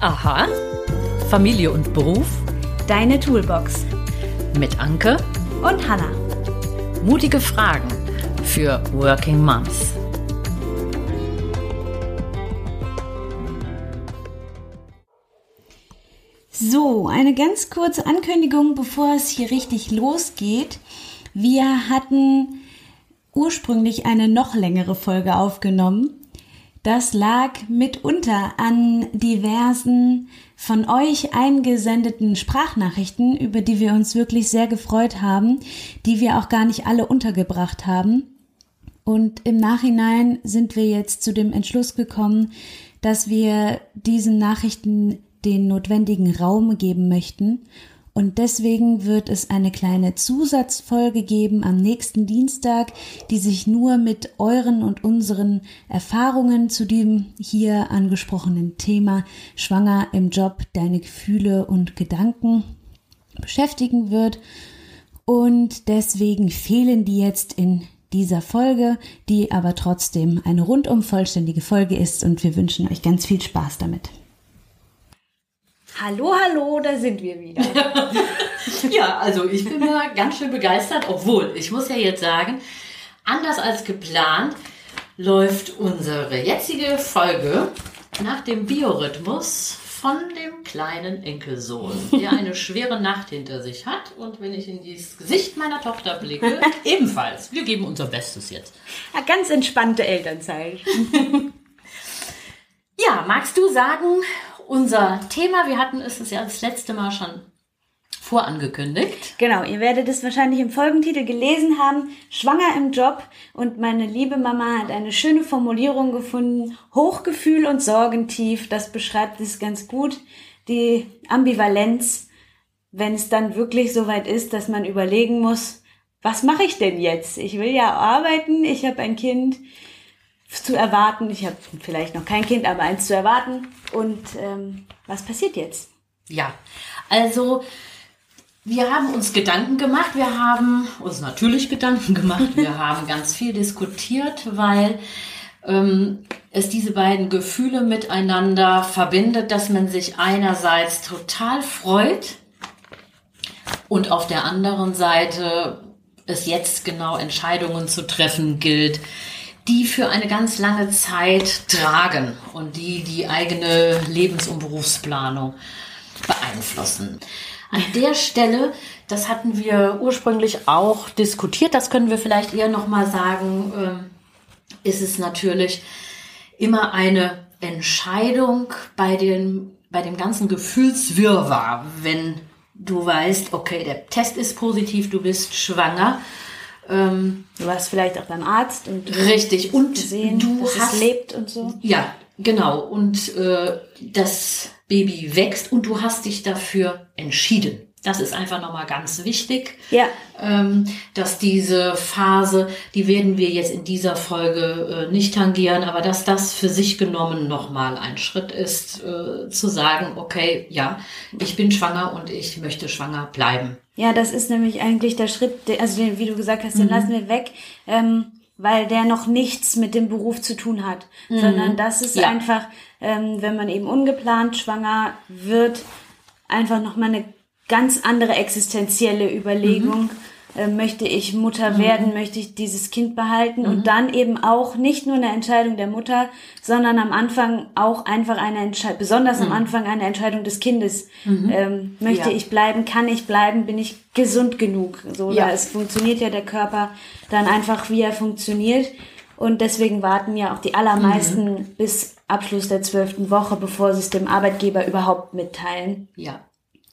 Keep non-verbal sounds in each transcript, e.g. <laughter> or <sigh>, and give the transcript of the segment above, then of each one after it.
Aha. Familie und Beruf. Deine Toolbox. Mit Anke und Hanna. Mutige Fragen für Working Moms. So, eine ganz kurze Ankündigung, bevor es hier richtig losgeht. Wir hatten ursprünglich eine noch längere Folge aufgenommen das lag mitunter an diversen von euch eingesendeten Sprachnachrichten, über die wir uns wirklich sehr gefreut haben, die wir auch gar nicht alle untergebracht haben. Und im Nachhinein sind wir jetzt zu dem Entschluss gekommen, dass wir diesen Nachrichten den notwendigen Raum geben möchten und deswegen wird es eine kleine Zusatzfolge geben am nächsten Dienstag, die sich nur mit euren und unseren Erfahrungen zu dem hier angesprochenen Thema Schwanger im Job, deine Gefühle und Gedanken beschäftigen wird. Und deswegen fehlen die jetzt in dieser Folge, die aber trotzdem eine rundum vollständige Folge ist und wir wünschen euch ganz viel Spaß damit. Hallo, hallo, da sind wir wieder. <laughs> ja, also ich bin mal ganz schön begeistert, obwohl ich muss ja jetzt sagen, anders als geplant läuft unsere jetzige Folge nach dem Biorhythmus von dem kleinen Enkelsohn, der eine schwere Nacht hinter sich hat. Und wenn ich in das Gesicht meiner Tochter blicke, <laughs> ebenfalls. Wir geben unser Bestes jetzt. Ja, ganz entspannte Elternzeit. <laughs> ja, magst du sagen, unser Thema. Wir hatten es ja das letzte Mal schon vorangekündigt. Genau, ihr werdet es wahrscheinlich im Folgentitel gelesen haben. Schwanger im Job. Und meine liebe Mama hat eine schöne Formulierung gefunden. Hochgefühl und Sorgentief. Das beschreibt es ganz gut. Die Ambivalenz, wenn es dann wirklich so weit ist, dass man überlegen muss, was mache ich denn jetzt? Ich will ja arbeiten, ich habe ein Kind zu erwarten. Ich habe vielleicht noch kein Kind, aber eins zu erwarten. Und ähm, was passiert jetzt? Ja, also wir haben uns Gedanken gemacht. Wir haben uns natürlich Gedanken gemacht. Wir <laughs> haben ganz viel diskutiert, weil ähm, es diese beiden Gefühle miteinander verbindet, dass man sich einerseits total freut und auf der anderen Seite es jetzt genau Entscheidungen zu treffen gilt, die für eine ganz lange Zeit tragen und die die eigene Lebens- und Berufsplanung beeinflussen. An der Stelle, das hatten wir ursprünglich auch diskutiert, das können wir vielleicht eher nochmal sagen, ähm, ist es natürlich immer eine Entscheidung bei, den, bei dem ganzen Gefühlswirrwarr, wenn du weißt, okay, der Test ist positiv, du bist schwanger ähm, du warst vielleicht auch beim Arzt und richtig und gesehen, du dass hast, es lebt und so. Ja, genau. Und äh, das Baby wächst und du hast dich dafür entschieden. Das ist einfach nochmal ganz wichtig, ja. ähm, dass diese Phase, die werden wir jetzt in dieser Folge äh, nicht tangieren, aber dass das für sich genommen nochmal ein Schritt ist, äh, zu sagen, okay, ja, ich bin schwanger und ich möchte schwanger bleiben. Ja, das ist nämlich eigentlich der Schritt, also den, wie du gesagt hast, den mhm. lassen wir weg. Ähm, weil der noch nichts mit dem Beruf zu tun hat, mhm. sondern das ist ja. einfach, ähm, wenn man eben ungeplant schwanger wird, einfach nochmal eine ganz andere existenzielle Überlegung. Mhm. Äh, möchte ich Mutter mhm. werden, möchte ich dieses Kind behalten mhm. und dann eben auch nicht nur eine Entscheidung der Mutter, sondern am Anfang auch einfach eine Entscheidung, besonders am mhm. Anfang eine Entscheidung des Kindes. Mhm. Ähm, möchte ja. ich bleiben, kann ich bleiben, bin ich gesund genug? So, ja. es funktioniert ja der Körper dann einfach, wie er funktioniert. Und deswegen warten ja auch die allermeisten mhm. bis Abschluss der zwölften Woche, bevor sie es dem Arbeitgeber überhaupt mitteilen. Ja,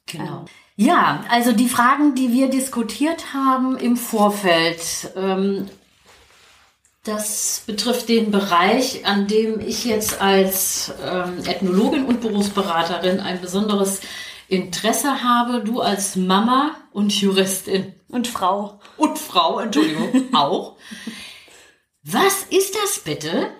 genau. Ja, also die Fragen, die wir diskutiert haben im Vorfeld, ähm, das betrifft den Bereich, an dem ich jetzt als ähm, Ethnologin und Berufsberaterin ein besonderes Interesse habe. Du als Mama und Juristin. Und Frau. Und Frau, Entschuldigung, <laughs> auch. Was ist das bitte,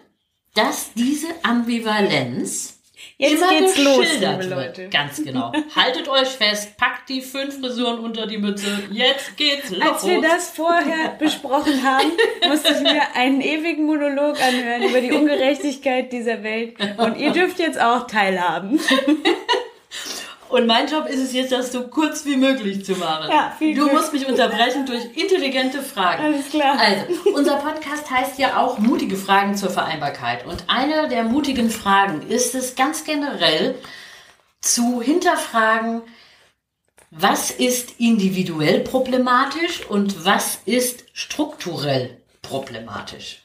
dass diese Ambivalenz Jetzt immer geht's los, liebe. Leute. Ganz genau. Haltet euch fest, packt die fünf Frisuren unter die Mütze. Jetzt geht's los. Als wir das vorher <laughs> besprochen haben, musste ich mir einen ewigen Monolog anhören über die Ungerechtigkeit dieser Welt. Und ihr dürft jetzt auch teilhaben. <laughs> Und mein Job ist es jetzt, das so kurz wie möglich zu machen. Ja, viel du Glück. musst mich unterbrechen durch intelligente Fragen. Alles klar. Also, unser Podcast heißt ja auch mutige Fragen zur Vereinbarkeit. Und eine der mutigen Fragen ist es ganz generell zu hinterfragen, was ist individuell problematisch und was ist strukturell problematisch.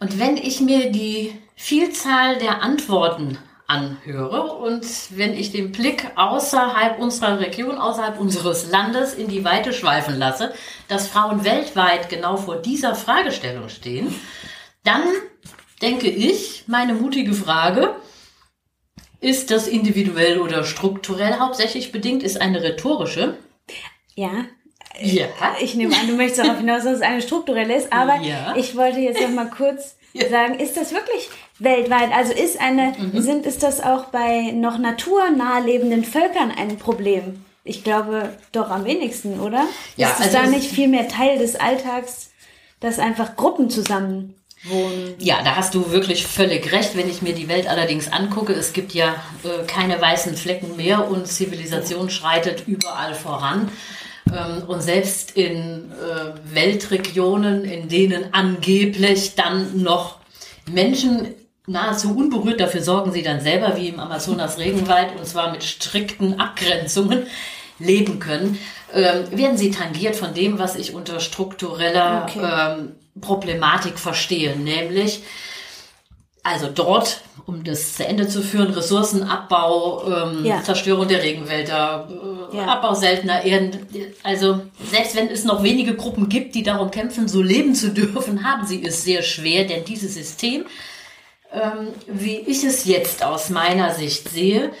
Und wenn ich mir die Vielzahl der Antworten anhöre und wenn ich den Blick außerhalb unserer Region, außerhalb unseres Landes in die Weite schweifen lasse, dass Frauen weltweit genau vor dieser Fragestellung stehen, dann denke ich, meine mutige Frage, ist das individuell oder strukturell hauptsächlich bedingt, ist eine rhetorische. Ja, Ja. ich nehme an, du möchtest darauf hinaus, dass es eine strukturelle ist, aber Ja. ich wollte jetzt noch mal kurz Ja. sagen, ist das wirklich weltweit? Also ist eine, Mhm. sind, ist das auch bei noch naturnah lebenden Völkern ein Problem? Ich glaube doch am wenigsten, oder? Ja, ist es also da nicht viel mehr Teil des Alltags, dass einfach Gruppen zusammen wohnen? Ja, da hast du wirklich völlig recht. Wenn ich mir die Welt allerdings angucke, es gibt ja äh, keine weißen Flecken mehr und Zivilisation schreitet überall voran. Ähm, und selbst in äh, Weltregionen, in denen angeblich dann noch Menschen nahezu unberührt dafür sorgen sie dann selber, wie im Amazonas-Regenwald, und zwar mit strikten Abgrenzungen leben können, ähm, werden sie tangiert von dem, was ich unter struktureller Okay. ähm, Problematik verstehe, nämlich also dort, um das zu Ende zu führen, Ressourcenabbau, ähm, Ja. Zerstörung der Regenwälder, äh, Ja. Abbau seltener Erden. Also selbst wenn es noch wenige Gruppen gibt, die darum kämpfen, so leben zu dürfen, <laughs> haben sie es sehr schwer, denn dieses System, ähm, wie ich es jetzt aus meiner Sicht sehe,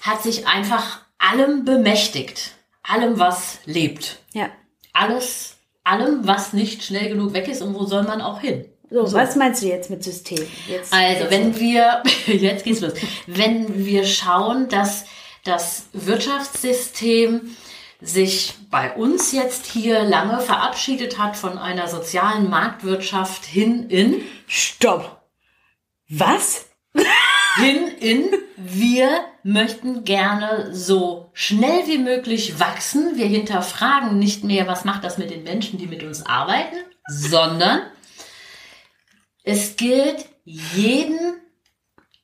hat sich einfach allem bemächtigt. Allem, was lebt. Ja. Alles, allem, was nicht schnell genug weg ist und wo soll man auch hin. So, was meinst du jetzt mit System? Jetzt, Also, wenn wir, <laughs> jetzt geht's los. Wenn wir schauen, dass das Wirtschaftssystem sich bei uns jetzt hier lange verabschiedet hat von einer sozialen Marktwirtschaft hin in, Stopp! Was? hin in, wir möchten gerne so schnell wie möglich wachsen. Wir hinterfragen nicht mehr, was macht das mit den Menschen, die mit uns arbeiten, sondern es gilt, jeden,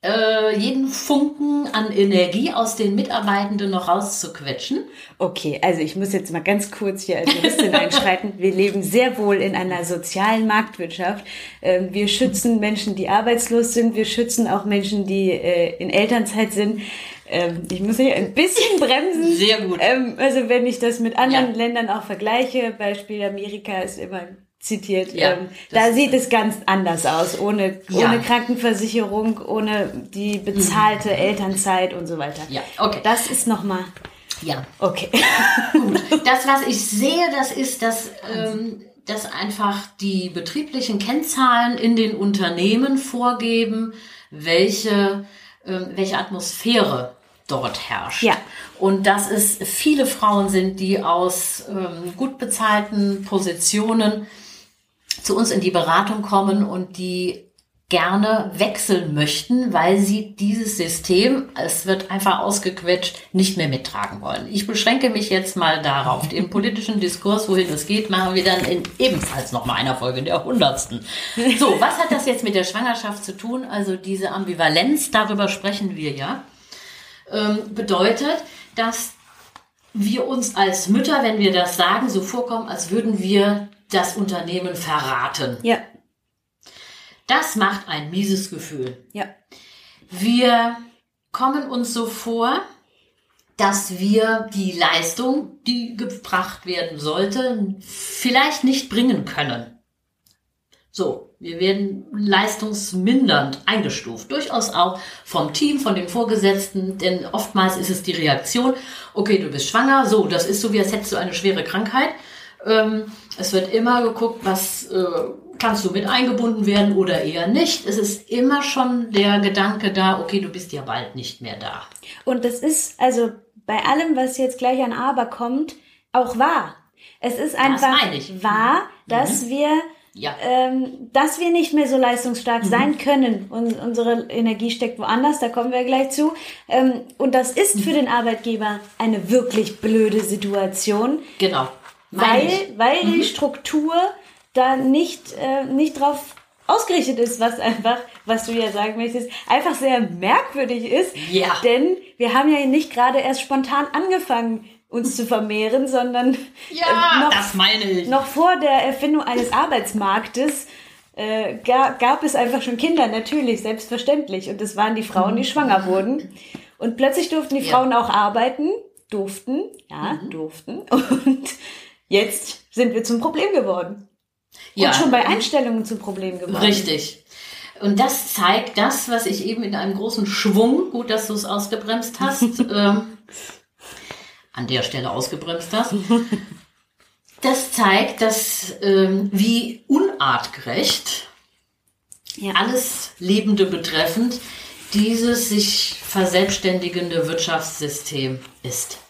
äh, jeden Funken an Energie aus den Mitarbeitenden noch rauszuquetschen. Okay, also ich muss jetzt mal ganz kurz hier als <laughs> Juristin einschreiten. Wir leben sehr wohl in einer sozialen Marktwirtschaft. Ähm, Wir schützen Menschen, die arbeitslos sind. Wir schützen auch Menschen, die äh, in Elternzeit sind. Ähm, Ich muss hier ein bisschen bremsen. Sehr gut. Ähm, Also wenn ich das mit anderen Ja. Ländern auch vergleiche, Beispiel Amerika ist immer zitiert, Ja, ähm, da sieht es ganz anders aus, ohne, Ja. ohne Krankenversicherung, ohne die bezahlte Elternzeit und so weiter. Ja, okay. Das ist nochmal, Ja, okay. Gut, <laughs> das, was ich sehe, das ist, dass, ähm, dass einfach die betrieblichen Kennzahlen in den Unternehmen vorgeben, welche, ähm, welche Atmosphäre dort herrscht. Ja. Und dass es viele Frauen sind, die aus ähm, gut bezahlten Positionen zu uns in die Beratung kommen und die gerne wechseln möchten, weil sie dieses System, es wird einfach ausgequetscht, nicht mehr mittragen wollen. Ich beschränke mich jetzt mal darauf. Den politischen Diskurs, wohin es geht, machen wir dann in ebenfalls noch mal einer Folge der hundertsten. So, was hat das jetzt mit der Schwangerschaft zu tun? Also diese Ambivalenz, darüber sprechen wir ja, ähm, bedeutet, dass wir uns als Mütter, wenn wir das sagen, so vorkommen, als würden wir das Unternehmen verraten. Ja, Das macht ein mieses Gefühl. ja, Wir kommen uns so vor, dass wir die Leistung, die gebracht werden sollte, vielleicht nicht bringen können. So, wir werden leistungsmindernd eingestuft. Durchaus auch vom Team, von dem Vorgesetzten, denn oftmals ist es die Reaktion, okay, du bist schwanger, so, das ist so, wie als hättest du eine schwere Krankheit. Ähm, es wird immer geguckt, was äh, kannst du mit eingebunden werden oder eher nicht. Es ist immer schon der Gedanke da, okay, du bist ja bald nicht mehr da. Und das ist also bei allem, was jetzt gleich an Aber kommt, auch wahr. Es ist einfach wahr, dass mhm. wir ja. ähm, dass wir nicht mehr so leistungsstark mhm. sein können. Und unsere Energie steckt woanders, da kommen wir gleich zu. Ähm, und das ist für mhm. den Arbeitgeber eine wirklich blöde Situation. Genau. Weil, weil mhm. die Struktur da nicht, äh, nicht drauf ausgerichtet ist, was einfach, was du ja sagen möchtest, einfach sehr merkwürdig ist. Ja. Denn wir haben ja nicht gerade erst spontan angefangen, uns zu vermehren, sondern ja, äh, noch, das meine ich. noch vor der Erfindung eines Arbeitsmarktes äh, gab, gab es einfach schon Kinder, natürlich, selbstverständlich. Und das waren die Frauen, die schwanger wurden. Und plötzlich durften die ja. Frauen auch arbeiten, durften, ja, mhm. durften. <laughs> Und jetzt sind wir zum Problem geworden. Ja. Und schon bei Einstellungen zum Problem geworden. Richtig. Und das zeigt das, was ich eben in einem großen Schwung, gut, dass du es ausgebremst hast, <laughs> ähm, an der Stelle ausgebremst hast. Das zeigt, dass ähm, wie unartgerecht ja. alles Lebende betreffend dieses sich verselbstständigende Wirtschaftssystem ist.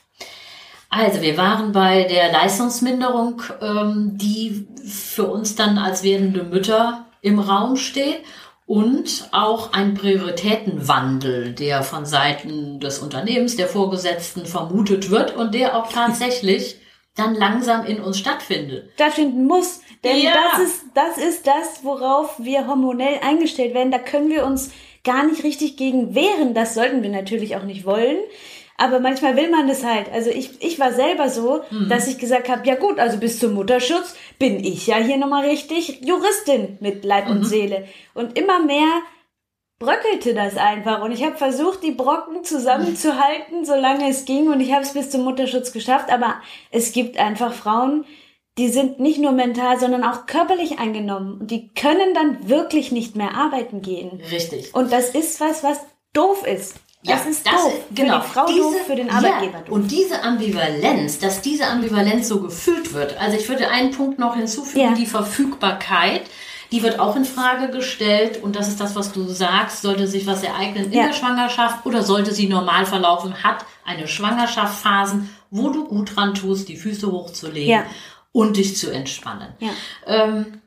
Also wir waren bei der Leistungsminderung, ähm, die für uns dann als werdende Mütter im Raum steht und auch ein Prioritätenwandel, der von Seiten des Unternehmens, der Vorgesetzten vermutet wird und der auch <laughs> tatsächlich dann langsam in uns stattfindet. Stattfinden muss. Denn ja. das ist, das ist das, worauf wir hormonell eingestellt werden. Da können wir uns gar nicht richtig gegen wehren. Das sollten wir natürlich auch nicht wollen. Aber manchmal will man das halt. Also ich, ich war selber so, mhm. dass ich gesagt habe, ja gut, also bis zum Mutterschutz bin ich ja hier nochmal richtig Juristin mit Leib mhm. und Seele. Und immer mehr bröckelte das einfach. Und ich habe versucht, die Brocken zusammenzuhalten, <laughs> solange es ging. Und ich habe es bis zum Mutterschutz geschafft. Aber es gibt einfach Frauen, die sind nicht nur mental, sondern auch körperlich eingenommen. Und die können dann wirklich nicht mehr arbeiten gehen. Richtig. Und das ist was, was doof ist. Ja, das ist das, doof. Genau. Für die Frau diese, doof, für den Arbeitgeber ja, doof. Und diese Ambivalenz, dass diese Ambivalenz so gefühlt wird. Also ich würde einen Punkt noch hinzufügen, ja. die Verfügbarkeit. Die wird auch in Frage gestellt und das ist das, was du sagst. Sollte sich was ereignen in ja. der Schwangerschaft oder sollte sie normal verlaufen, hat eine Schwangerschaftsphasen, wo du gut dran tust, die Füße hochzulegen und dich zu entspannen. Ähm,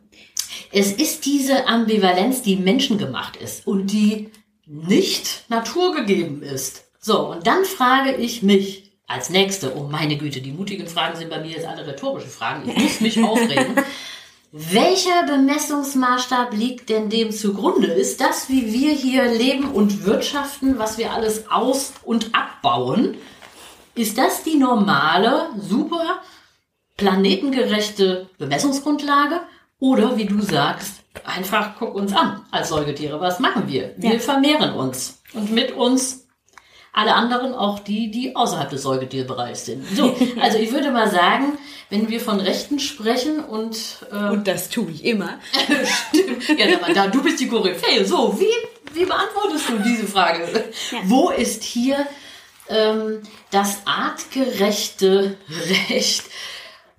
es ist diese Ambivalenz, die menschengemacht ist und die nicht naturgegeben ist. So, und dann frage ich mich als nächste, oh meine Güte, die mutigen Fragen sind bei mir jetzt alle rhetorische Fragen, ich muss mich <laughs> aufregen. Welcher Bemessungsmaßstab liegt denn dem zugrunde? Ist das, wie wir hier leben und wirtschaften, was wir alles aus- und abbauen? Ist das die normale, super planetengerechte Bemessungsgrundlage? Oder wie du sagst, einfach guck uns an als Säugetiere. Was machen wir? Wir ja. vermehren uns. Und mit uns alle anderen, auch die, die außerhalb des Säugetierbereichs sind. So, <laughs> also ich würde mal sagen, wenn wir von Rechten sprechen und... Äh, und das tue ich immer. <laughs> stimmt. Ja, da, du bist die Koryphäe. So, wie, wie beantwortest du diese Frage? Ja. Wo ist hier ähm, das artgerechte Recht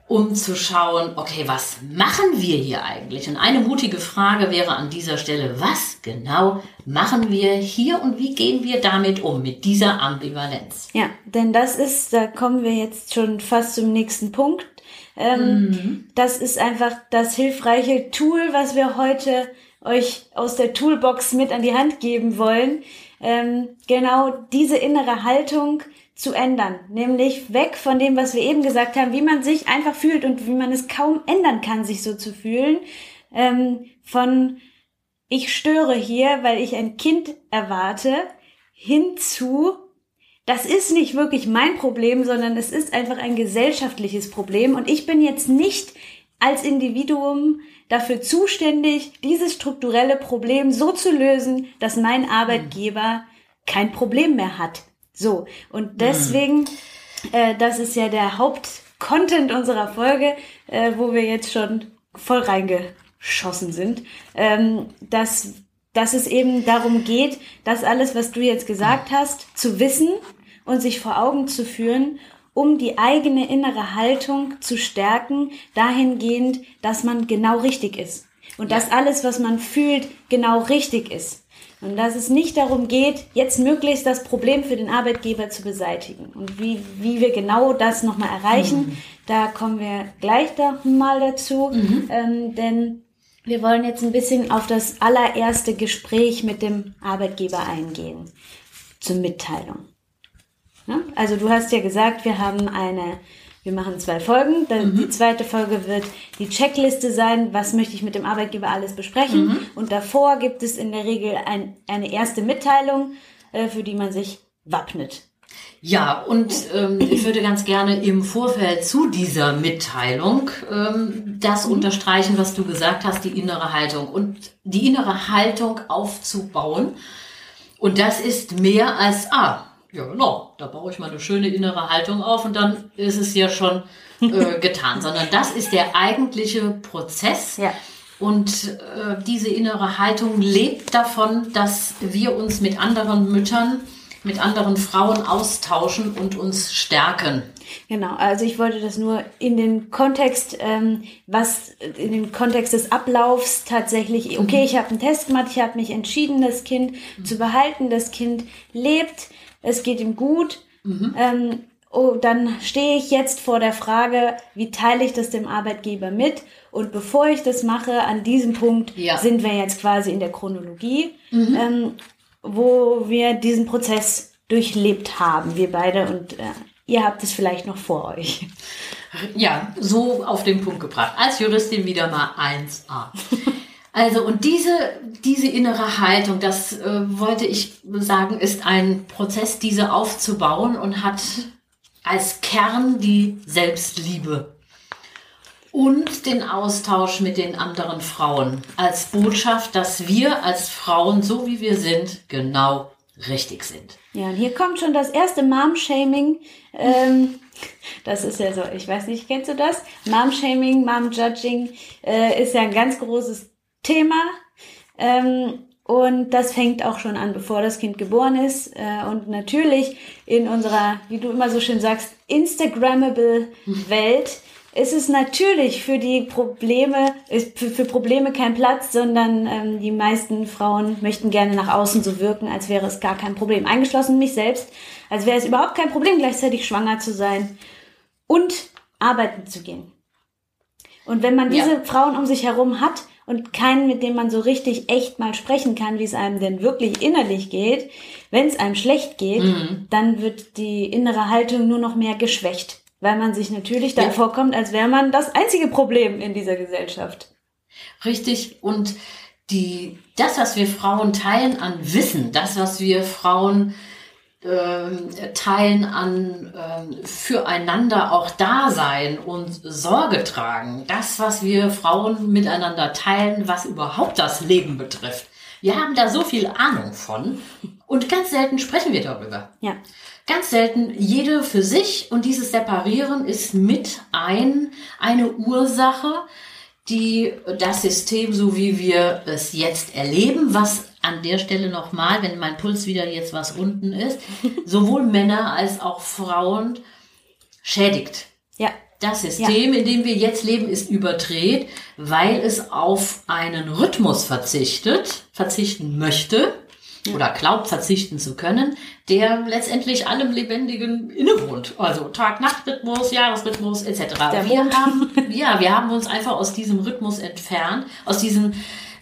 um zu schauen, okay, was machen wir hier eigentlich? Und eine mutige Frage wäre an dieser Stelle, was genau machen wir hier und wie gehen wir damit um, mit dieser Ambivalenz? Ja, denn das ist, da kommen wir jetzt schon fast zum nächsten Punkt. Ähm, mhm. Das ist einfach das hilfreiche Tool, was wir heute euch aus der Toolbox mit an die Hand geben wollen. Ähm, genau diese innere Haltung, zu ändern. Nämlich weg von dem, was wir eben gesagt haben, wie man sich einfach fühlt und wie man es kaum ändern kann, sich so zu fühlen. Ähm, von ich störe hier, weil ich ein Kind erwarte, hinzu, das ist nicht wirklich mein Problem, sondern es ist einfach ein gesellschaftliches Problem. Und ich bin jetzt nicht als Individuum dafür zuständig, dieses strukturelle Problem so zu lösen, dass mein Arbeitgeber kein Problem mehr hat. So, und deswegen, äh, das ist ja der Hauptcontent unserer Folge, äh, wo wir jetzt schon voll reingeschossen sind, ähm, dass, dass es eben darum geht, dass alles, was du jetzt gesagt hast, zu wissen und sich vor Augen zu führen, um die eigene innere Haltung zu stärken, dahingehend, dass man genau richtig ist. Und dass alles, was man fühlt, genau richtig ist. Und dass es nicht darum geht, jetzt möglichst das Problem für den Arbeitgeber zu beseitigen. Und wie, wie wir genau das nochmal erreichen, mhm. da kommen wir gleich mal dazu. Mhm. Ähm, denn wir wollen jetzt ein bisschen auf das allererste Gespräch mit dem Arbeitgeber eingehen. Zur Mitteilung. Ja? Also du hast ja gesagt, wir haben eine wir machen zwei Folgen. Dann mhm. Die zweite Folge wird die Checkliste sein, was möchte ich mit dem Arbeitgeber alles besprechen. Mhm. Und davor gibt es in der Regel ein, eine erste Mitteilung, äh, für die man sich wappnet. Ja, und ähm, ich würde ganz gerne im Vorfeld zu dieser Mitteilung ähm, das mhm. unterstreichen, was du gesagt hast, die innere Haltung. Und die innere Haltung aufzubauen. Und das ist mehr als, ah, ja, genau. Da baue ich mal eine schöne innere Haltung auf und dann ist es ja schon äh, <laughs> getan. Sondern das ist der eigentliche Prozess. Ja. Und äh, diese innere Haltung lebt davon, dass wir uns mit anderen Müttern, mit anderen Frauen austauschen und uns stärken. Genau, also ich wollte das nur in den Kontext, ähm, was in den Kontext des Ablaufs tatsächlich, okay, ich habe einen Test gemacht, ich habe mich entschieden, das Kind mhm. zu behalten, das Kind lebt, es geht ihm gut. Mhm. Ähm, oh, dann stehe ich jetzt vor der Frage, wie teile ich das dem Arbeitgeber mit? Und bevor ich das mache, an diesem Punkt ja. sind wir jetzt quasi in der Chronologie, mhm. ähm, wo wir diesen Prozess durchlebt haben, wir beide und äh, ihr habt es vielleicht noch vor euch. Ja, so auf den Punkt gebracht. Als Juristin wieder mal 1a. <laughs> Also und diese, diese innere Haltung, das äh, wollte ich sagen, ist ein Prozess, diese aufzubauen und hat als Kern die Selbstliebe und den Austausch mit den anderen Frauen als Botschaft, dass wir als Frauen, so wie wir sind, genau richtig sind. Ja, und hier kommt schon das erste Mom-Shaming. Ähm, das ist ja so, ich weiß nicht, kennst du das? Mom-Shaming, Mom-Judging äh, ist ja ein ganz großes Thema. Ähm, und das fängt auch schon an, bevor das Kind geboren ist. Äh, und natürlich in unserer, wie du immer so schön sagst, Instagrammable <laughs> Welt ist es natürlich für die Probleme, ist für, für Probleme kein Platz, sondern ähm, die meisten Frauen möchten gerne nach außen so wirken, als wäre es gar kein Problem. Eingeschlossen mich selbst, als wäre es überhaupt kein Problem, gleichzeitig schwanger zu sein und arbeiten zu gehen. Und wenn man diese ja. Frauen um sich herum hat, und keinen, mit dem man so richtig echt mal sprechen kann, wie es einem denn wirklich innerlich geht. Wenn es einem schlecht geht, mhm. dann wird die innere Haltung nur noch mehr geschwächt, weil man sich natürlich dann ja. vorkommt, als wäre man das einzige Problem in dieser Gesellschaft. Richtig und die, das, was wir Frauen teilen an Wissen, das, was wir Frauen teilen an ähm, füreinander auch da sein und Sorge tragen. Das, was wir Frauen miteinander teilen, was überhaupt das Leben betrifft. Wir haben da so viel Ahnung von und ganz selten sprechen wir darüber. Ja. Ganz selten jede für sich und dieses Separieren ist mit ein, eine Ursache, die das System, so wie wir es jetzt erleben, was an der Stelle nochmal, wenn mein Puls wieder jetzt was unten ist, <laughs> sowohl Männer als auch Frauen schädigt. Ja. Das System, ja. in dem wir jetzt leben, ist überdreht, weil es auf einen Rhythmus verzichtet, verzichten möchte. Oder glaubt verzichten zu können, der letztendlich allem Lebendigen innewohnt. Also Tag-Nacht-Rhythmus, Jahresrhythmus etc. Der wir haben, <laughs> ja, wir haben uns einfach aus diesem Rhythmus entfernt, aus diesem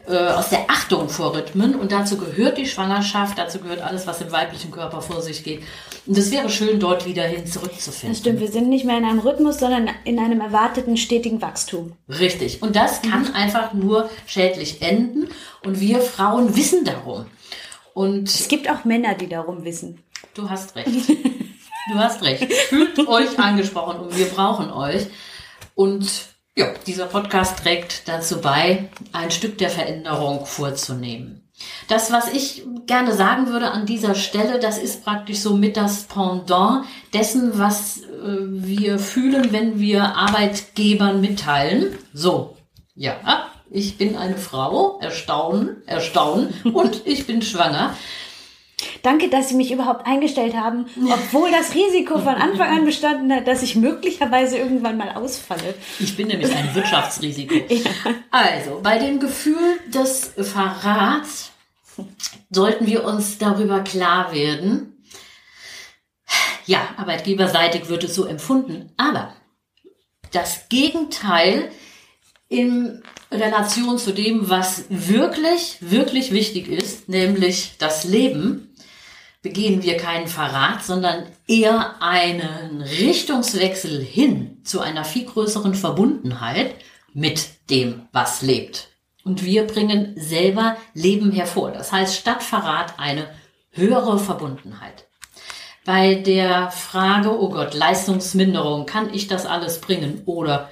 äh, aus der Achtung vor Rhythmen und dazu gehört die Schwangerschaft, dazu gehört alles, was im weiblichen Körper vor sich geht. Und es wäre schön, dort wieder hin zurückzufinden. Das stimmt, wir sind nicht mehr in einem Rhythmus, sondern in einem erwarteten stetigen Wachstum. Richtig. Und das kann mhm. einfach nur schädlich enden. Und wir Frauen wissen darum. Und es gibt auch Männer, die darum wissen. Du hast recht. Du hast recht. Fühlt euch angesprochen und wir brauchen euch. Und ja, dieser Podcast trägt dazu bei, ein Stück der Veränderung vorzunehmen. Das, was ich gerne sagen würde an dieser Stelle, das ist praktisch so mit das Pendant dessen, was äh, wir fühlen, wenn wir Arbeitgebern mitteilen. So, ja, ich bin eine Frau, erstaunen, erstaunen und ich bin schwanger. Danke, dass Sie mich überhaupt eingestellt haben, obwohl das Risiko von Anfang an bestanden hat, dass ich möglicherweise irgendwann mal ausfalle. Ich bin nämlich ein Wirtschaftsrisiko. <laughs> ja. Also, bei dem Gefühl des Verrats sollten wir uns darüber klar werden. Ja, arbeitgeberseitig wird es so empfunden, aber das Gegenteil in Relation zu dem, was wirklich, wirklich wichtig ist, nämlich das Leben, begehen wir keinen Verrat, sondern eher einen Richtungswechsel hin zu einer viel größeren Verbundenheit mit dem, was lebt. Und wir bringen selber Leben hervor. Das heißt, statt Verrat eine höhere Verbundenheit. Bei der Frage, oh Gott, Leistungsminderung, kann ich das alles bringen? Oder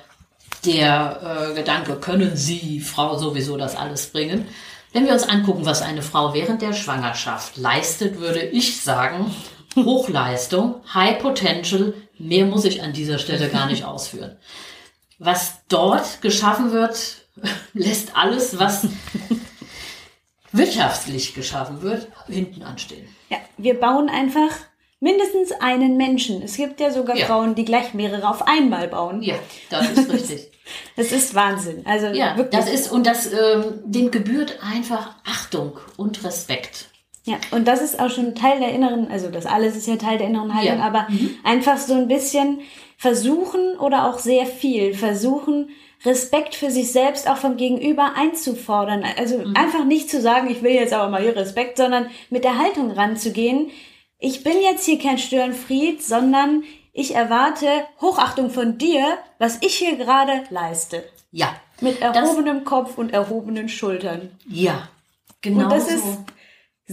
der äh, Gedanke, können Sie, Frau, sowieso das alles bringen? Wenn wir uns angucken, was eine Frau während der Schwangerschaft leistet, würde ich sagen, Hochleistung, High Potential, mehr muss ich an dieser Stelle gar nicht ausführen. Was dort geschaffen wird, <laughs> lässt alles, was wirtschaftlich geschaffen wird, hinten anstehen. Ja, wir bauen einfach mindestens einen Menschen. Es gibt ja sogar ja. Frauen, die gleich mehrere auf einmal bauen. Ja, das ist <laughs> richtig. Das ist Wahnsinn. Also ja, wirklich. das ist und das ähm, dem gebührt einfach Achtung und Respekt. Ja, und das ist auch schon Teil der inneren, also das alles ist ja Teil der inneren Haltung, ja. aber mhm. einfach so ein bisschen versuchen oder auch sehr viel versuchen, Respekt für sich selbst auch vom Gegenüber einzufordern. Also mhm. einfach nicht zu sagen, ich will jetzt aber mal hier Respekt, sondern mit der Haltung ranzugehen. Ich bin jetzt hier kein Störenfried, sondern ich erwarte Hochachtung von dir, was ich hier gerade leiste. Ja. Mit erhobenem das, Kopf und erhobenen Schultern. Ja, genau. Und das so. ist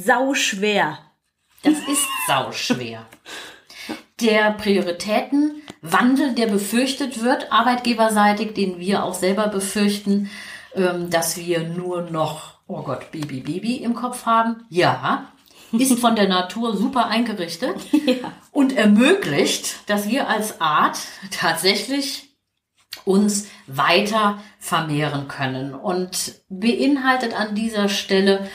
sauschwer. Das ist sauschwer. der Prioritätenwandel, der befürchtet wird, arbeitgeberseitig, den wir auch selber befürchten, ähm, dass wir nur noch, oh Gott, Baby, Baby im Kopf haben. Ja, ist von der Natur super eingerichtet <laughs> ja. und ermöglicht, dass wir als Art tatsächlich uns weiter vermehren können und beinhaltet an dieser Stelle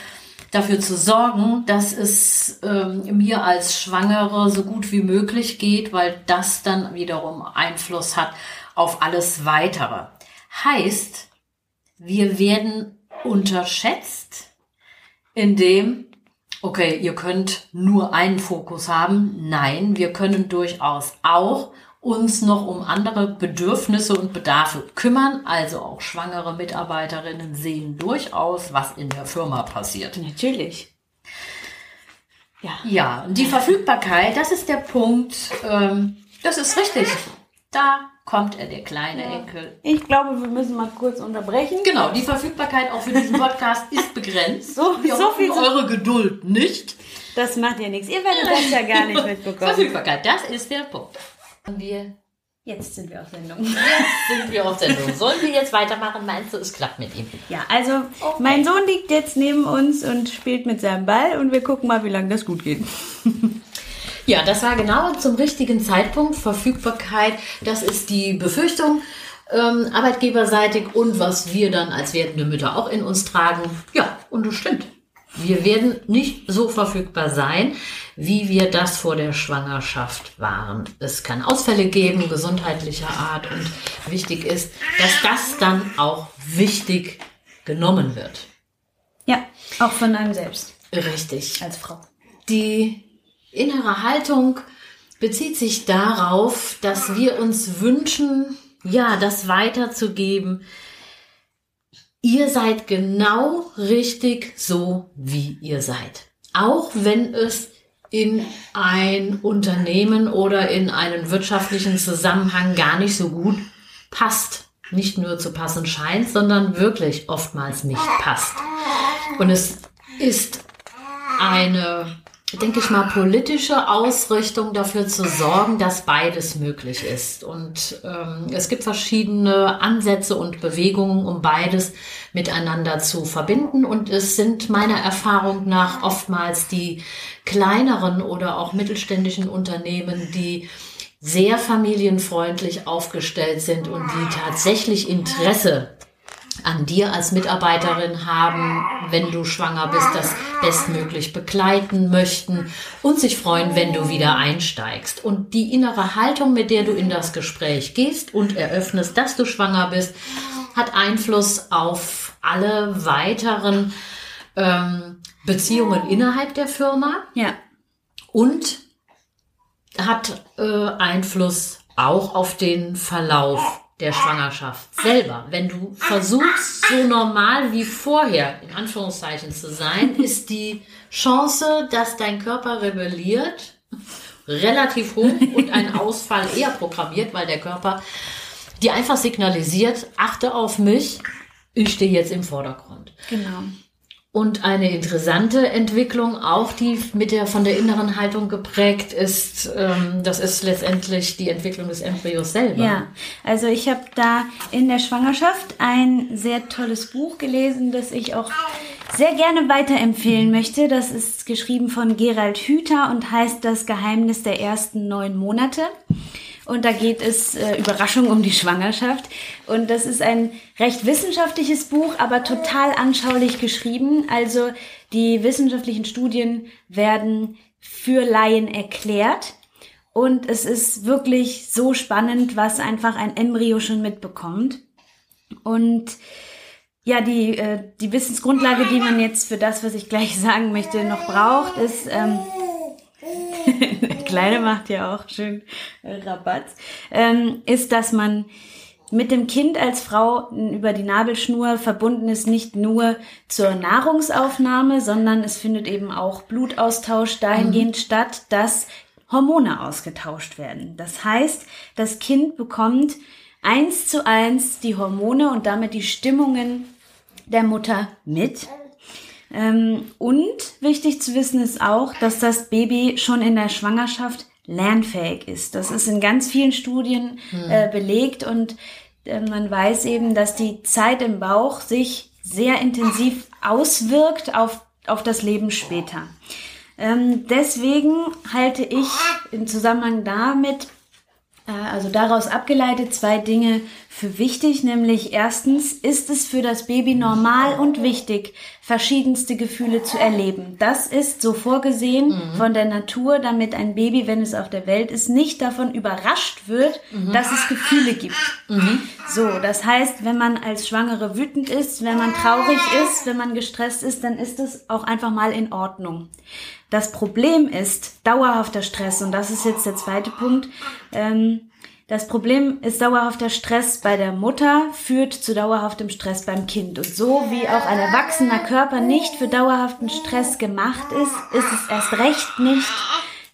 dafür zu sorgen, dass es ähm, mir als Schwangere so gut wie möglich geht, weil das dann wiederum Einfluss hat auf alles weitere. Heißt, wir werden unterschätzt, indem okay, ihr könnt nur einen Fokus haben. Nein, wir können durchaus auch uns noch um andere Bedürfnisse und Bedarfe kümmern. Also auch schwangere Mitarbeiterinnen sehen durchaus, was in der Firma passiert. Natürlich. Ja, ja die Verfügbarkeit, das ist der Punkt. Ähm, das ist richtig. Da kommt er, der kleine ja. Enkel. Ich glaube, wir müssen mal kurz unterbrechen. Genau, die Verfügbarkeit auch für diesen Podcast ist begrenzt. So, wir so viel eure Geduld nicht. Das macht ja nichts. Ihr werdet das ja gar nicht <laughs> mitbekommen. Verfügbarkeit, das ist der Punkt. Und wir Jetzt sind wir auf Sendung. Jetzt sind wir auf Sendung. Sollen wir jetzt weitermachen? Meinst du, es klappt mit ihm? Ja, also okay. mein Sohn liegt jetzt neben uns und spielt mit seinem Ball und wir gucken mal, wie lange das gut geht. <laughs> Ja, das war genau zum richtigen Zeitpunkt. Verfügbarkeit, das ist die Befürchtung ähm, arbeitgeberseitig und was wir dann als werdende Mütter auch in uns tragen. Ja, und das stimmt. Wir werden nicht so verfügbar sein, wie wir das vor der Schwangerschaft waren. Es kann Ausfälle geben, gesundheitlicher Art und wichtig ist, dass das dann auch wichtig genommen wird. Ja, auch von einem selbst. Richtig. Als Frau. Die innere Haltung bezieht sich darauf, dass wir uns wünschen, ja, das weiterzugeben. Ihr seid genau richtig so, wie ihr seid. Auch wenn es in ein Unternehmen oder in einen wirtschaftlichen Zusammenhang gar nicht so gut passt. Nicht nur zu passen scheint, sondern wirklich oftmals nicht passt. Und es ist eine denke ich mal, politische Ausrichtung dafür zu sorgen, dass beides möglich ist. Und ähm, es gibt verschiedene Ansätze und Bewegungen, um beides miteinander zu verbinden. Und es sind meiner Erfahrung nach oftmals die kleineren oder auch mittelständischen Unternehmen, die sehr familienfreundlich aufgestellt sind und die tatsächlich Interesse an dir als Mitarbeiterin haben, wenn du schwanger bist, das bestmöglich begleiten möchten und sich freuen, wenn du wieder einsteigst. Und die innere Haltung, mit der du in das Gespräch gehst und eröffnest, dass du schwanger bist, hat Einfluss auf alle weiteren ähm, Beziehungen innerhalb der Firma. Ja. Und hat äh, Einfluss auch auf den Verlauf der Schwangerschaft selber. Wenn du versuchst, so normal wie vorher, in Anführungszeichen zu sein, ist die Chance, dass dein Körper rebelliert, relativ hoch und ein Ausfall eher programmiert, weil der Körper dir einfach signalisiert, achte auf mich, ich stehe jetzt im Vordergrund. Genau. Und eine interessante Entwicklung, auch die mit der von der inneren Haltung geprägt ist, ähm, das ist letztendlich die Entwicklung des Embryos selber. Ja, also ich habe da in der Schwangerschaft ein sehr tolles Buch gelesen, das ich auch sehr gerne weiterempfehlen möchte. Das ist geschrieben von Gerald Hüther und heißt Das Geheimnis der ersten neun Monate. Und da geht es, äh, Überraschung, um die Schwangerschaft. Und das ist ein recht wissenschaftliches Buch, aber total anschaulich geschrieben. Also die wissenschaftlichen Studien werden für Laien erklärt. Und es ist wirklich so spannend, was einfach ein Embryo schon mitbekommt. Und ja, die, äh, die Wissensgrundlage, die man jetzt für das, was ich gleich <laughs> sagen möchte, noch braucht, ist, ähm, <laughs> Kleine macht ja auch schön äh, Rabatt, ähm, ist, dass man mit dem Kind als Frau über die Nabelschnur verbunden ist, nicht nur zur Nahrungsaufnahme, sondern es findet eben auch Blutaustausch dahingehend mhm. statt, dass Hormone ausgetauscht werden. Das heißt, das Kind bekommt eins zu eins die Hormone und damit die Stimmungen der Mutter mit. Ähm, und wichtig zu wissen ist auch, dass das Baby schon in der Schwangerschaft lernfähig ist. Das ist in ganz vielen Studien hm. äh, belegt und äh, man weiß eben, dass die Zeit im Bauch sich sehr intensiv auswirkt auf, auf das Leben später. Ähm, deswegen halte ich im Zusammenhang damit äh, also daraus abgeleitet zwei Dinge für wichtig, nämlich erstens ist es für das Baby normal und wichtig, verschiedenste Gefühle zu erleben. Das ist so vorgesehen mhm. von der Natur, damit ein Baby, wenn es auf der Welt ist, nicht davon überrascht wird, mhm. dass es Gefühle gibt. Mhm. So, das heißt, wenn man als Schwangere wütend ist, wenn man traurig ist, wenn man gestresst ist, dann ist es auch einfach mal in Ordnung. Das Problem ist dauerhafter Stress und das ist jetzt der zweite Punkt. Ähm, das Problem ist dauerhafter Stress bei der Mutter führt zu dauerhaftem Stress beim Kind. Und so wie auch ein erwachsener Körper nicht für dauerhaften Stress gemacht ist, ist es erst recht nicht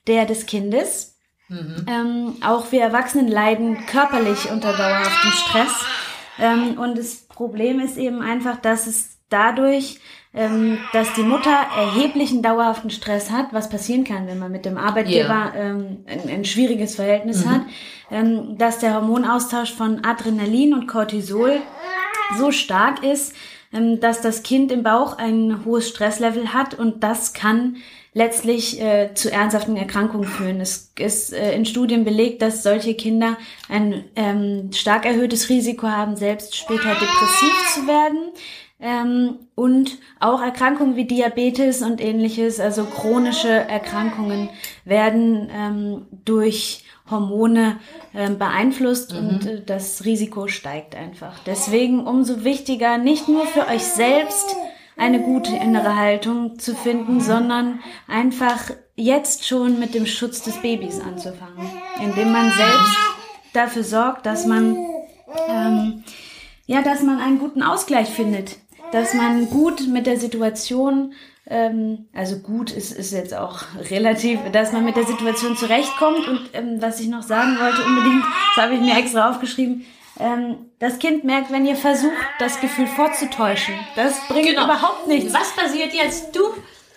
der des Kindes. Mhm. Ähm, auch wir Erwachsenen leiden körperlich unter dauerhaftem Stress. Ähm, und das Problem ist eben einfach, dass es dadurch ähm, dass die Mutter erheblichen dauerhaften Stress hat, was passieren kann, wenn man mit dem Arbeitgeber yeah. ähm, ein, ein, schwieriges Verhältnis mhm. hat, ähm, dass der Hormonaustausch von Adrenalin und Cortisol so stark ist, ähm, dass das Kind im Bauch ein hohes Stresslevel hat und das kann letztlich äh, zu ernsthaften Erkrankungen führen. Es ist äh, in Studien belegt, dass solche Kinder ein ähm, stark erhöhtes Risiko haben, selbst später depressiv zu werden. Ähm, und auch Erkrankungen wie Diabetes und ähnliches, also chronische Erkrankungen, werden ähm, durch Hormone äh, beeinflusst mhm. und äh, das Risiko steigt einfach. Deswegen umso wichtiger, nicht nur für euch selbst eine gute innere Haltung zu finden, sondern einfach jetzt schon mit dem Schutz des Babys anzufangen, indem man selbst dafür sorgt, dass man ähm, ja, dass man einen guten Ausgleich findet dass man gut mit der Situation, ähm, also gut ist, ist jetzt auch relativ, dass man mit der Situation zurechtkommt. Und ähm, was ich noch sagen wollte unbedingt, das habe ich mir extra aufgeschrieben, ähm, das Kind merkt, wenn ihr versucht, das Gefühl vorzutäuschen. Das bringt genau. überhaupt nichts. Was passiert jetzt? Du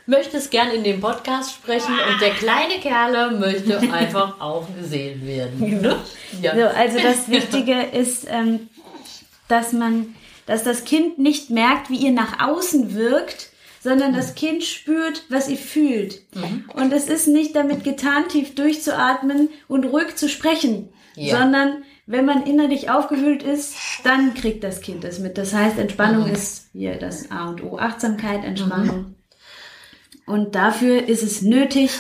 möchtest gern in dem Podcast sprechen und der kleine Kerle möchte <laughs> einfach auch gesehen werden. Genau. Ja. So, also das Wichtige ist, ähm, dass man dass das Kind nicht merkt, wie ihr nach außen wirkt, sondern das Kind spürt, was ihr fühlt. Mhm. Und es ist nicht damit getan, tief durchzuatmen und ruhig zu sprechen, ja. sondern wenn man innerlich aufgewühlt ist, dann kriegt das Kind es mit. Das heißt, Entspannung mhm. ist hier das A und O. Achtsamkeit, Entspannung. Mhm. Und dafür ist es nötig,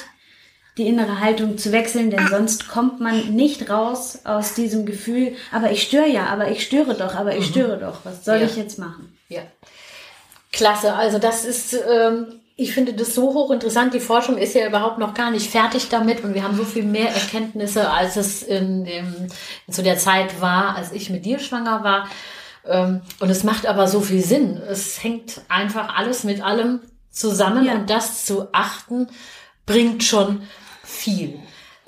die innere Haltung zu wechseln, denn sonst kommt man nicht raus aus diesem Gefühl, aber ich störe ja, aber ich störe doch, aber ich mhm. störe doch. Was soll ja. ich jetzt machen? Ja. Klasse, also das ist, ähm, ich finde das so hochinteressant. Die Forschung ist ja überhaupt noch gar nicht fertig damit und wir haben so viel mehr Erkenntnisse, als es in dem, zu der Zeit war, als ich mit dir schwanger war. Ähm, und es macht aber so viel Sinn. Es hängt einfach alles mit allem zusammen ja. und das zu achten bringt schon viel.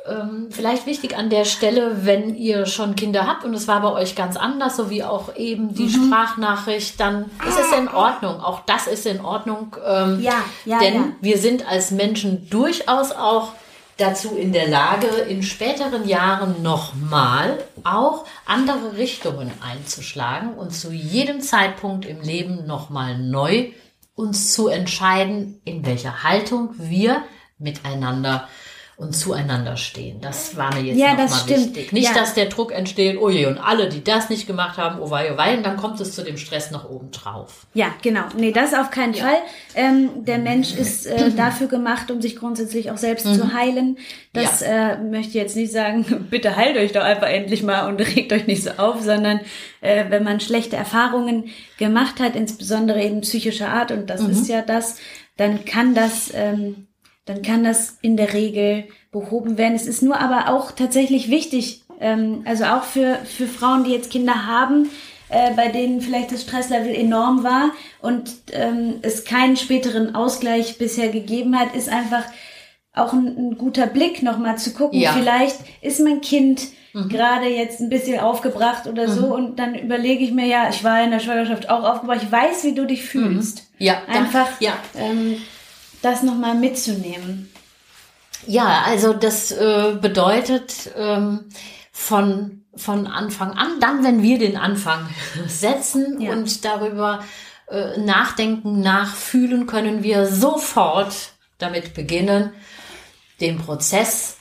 Ähm, vielleicht wichtig an der Stelle, wenn ihr schon Kinder habt und es war bei euch ganz anders, so wie auch eben die mhm. Sprachnachricht, dann ist es in Ordnung. Auch das ist in Ordnung. Ähm, ja, ja, denn ja. wir sind als Menschen durchaus auch dazu in der Lage, in späteren Jahren nochmal auch andere Richtungen einzuschlagen und zu jedem Zeitpunkt im Leben nochmal neu uns zu entscheiden, in welcher Haltung wir miteinander und zueinander stehen. Das war mir jetzt ja, nochmal wichtig. Nicht, ja. dass der Druck entsteht, oh je, und alle, die das nicht gemacht haben, oh wei, oh wei, und dann kommt es zu dem Stress noch oben drauf. Ja, genau. Nee, das auf keinen ja. Fall. Ähm, der Mensch ist äh, <clears throat> dafür gemacht, um sich grundsätzlich auch selbst mhm. zu heilen. Das äh, möchte ich jetzt nicht sagen, <laughs> bitte heilt euch doch einfach endlich mal und <laughs> regt euch nicht so auf, sondern äh, wenn man schlechte Erfahrungen gemacht hat, insbesondere eben psychischer Art, und das mhm. ist ja das, dann kann das ähm, dann kann das in der Regel behoben werden. Es ist nur aber auch tatsächlich wichtig, ähm, also auch für, für Frauen, die jetzt Kinder haben, äh, bei denen vielleicht das Stresslevel enorm war und ähm, es keinen späteren Ausgleich bisher gegeben hat, ist einfach auch ein, ein guter Blick nochmal zu gucken. Ja. Vielleicht ist mein Kind mhm. gerade jetzt ein bisschen aufgebracht oder so mhm. und dann überlege ich mir, ja, ich war in der Schwangerschaft auch aufgebracht, ich weiß, wie du dich fühlst. Mhm. Ja, einfach. ja. Ähm, das nochmal mitzunehmen? Ja, also das äh, bedeutet ähm, von, von Anfang an, dann wenn wir den Anfang <laughs> setzen ja. und darüber äh, nachdenken, nachfühlen, können wir sofort damit beginnen, den Prozess,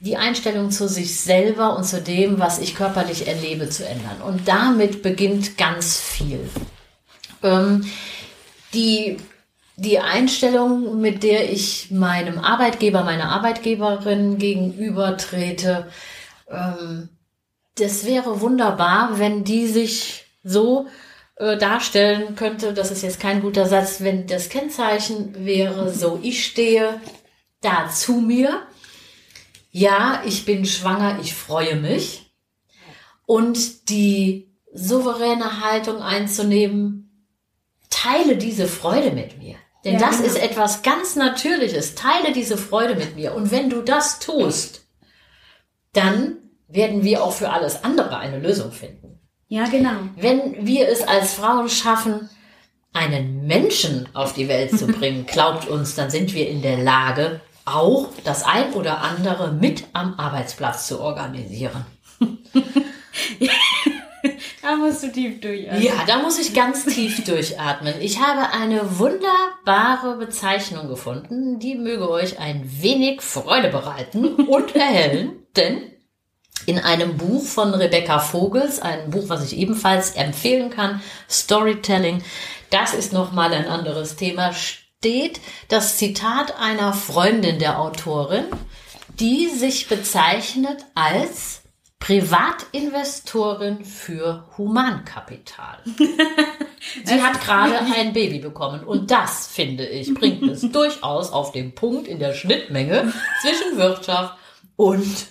die Einstellung zu sich selber und zu dem, was ich körperlich erlebe, zu ändern. Und damit beginnt ganz viel. Ähm, die die Einstellung, mit der ich meinem Arbeitgeber, meiner Arbeitgeberin gegenüber trete, ähm, das wäre wunderbar, wenn die sich so äh, darstellen könnte, das ist jetzt kein guter Satz, wenn das Kennzeichen wäre, so ich stehe da zu mir, ja, ich bin schwanger, ich freue mich. Und die souveräne Haltung einzunehmen, teile diese Freude mit mir. Denn ja, das genau. ist etwas ganz Natürliches. Teile diese Freude mit mir. Und wenn du das tust, dann werden wir auch für alles andere eine Lösung finden. Ja, genau. Wenn wir es als Frauen schaffen, einen Menschen auf die Welt zu <laughs> bringen, glaubt uns, dann sind wir in der Lage, auch das ein oder andere mit am Arbeitsplatz zu organisieren. <laughs> Da musst du tief durchatmen. Ja, da muss ich ganz tief durchatmen. Ich habe eine wunderbare Bezeichnung gefunden, die möge euch ein wenig Freude bereiten und erhellen, <laughs> denn in einem Buch von Rebecca Vogels, ein Buch, was ich ebenfalls empfehlen kann, Storytelling, das ist nochmal ein anderes Thema, steht das Zitat einer Freundin der Autorin, die sich bezeichnet als Privatinvestorin für Humankapital. <laughs> Sie hat gerade ein Baby bekommen und das, finde ich, bringt es <laughs> durchaus auf den Punkt in der Schnittmenge zwischen Wirtschaft und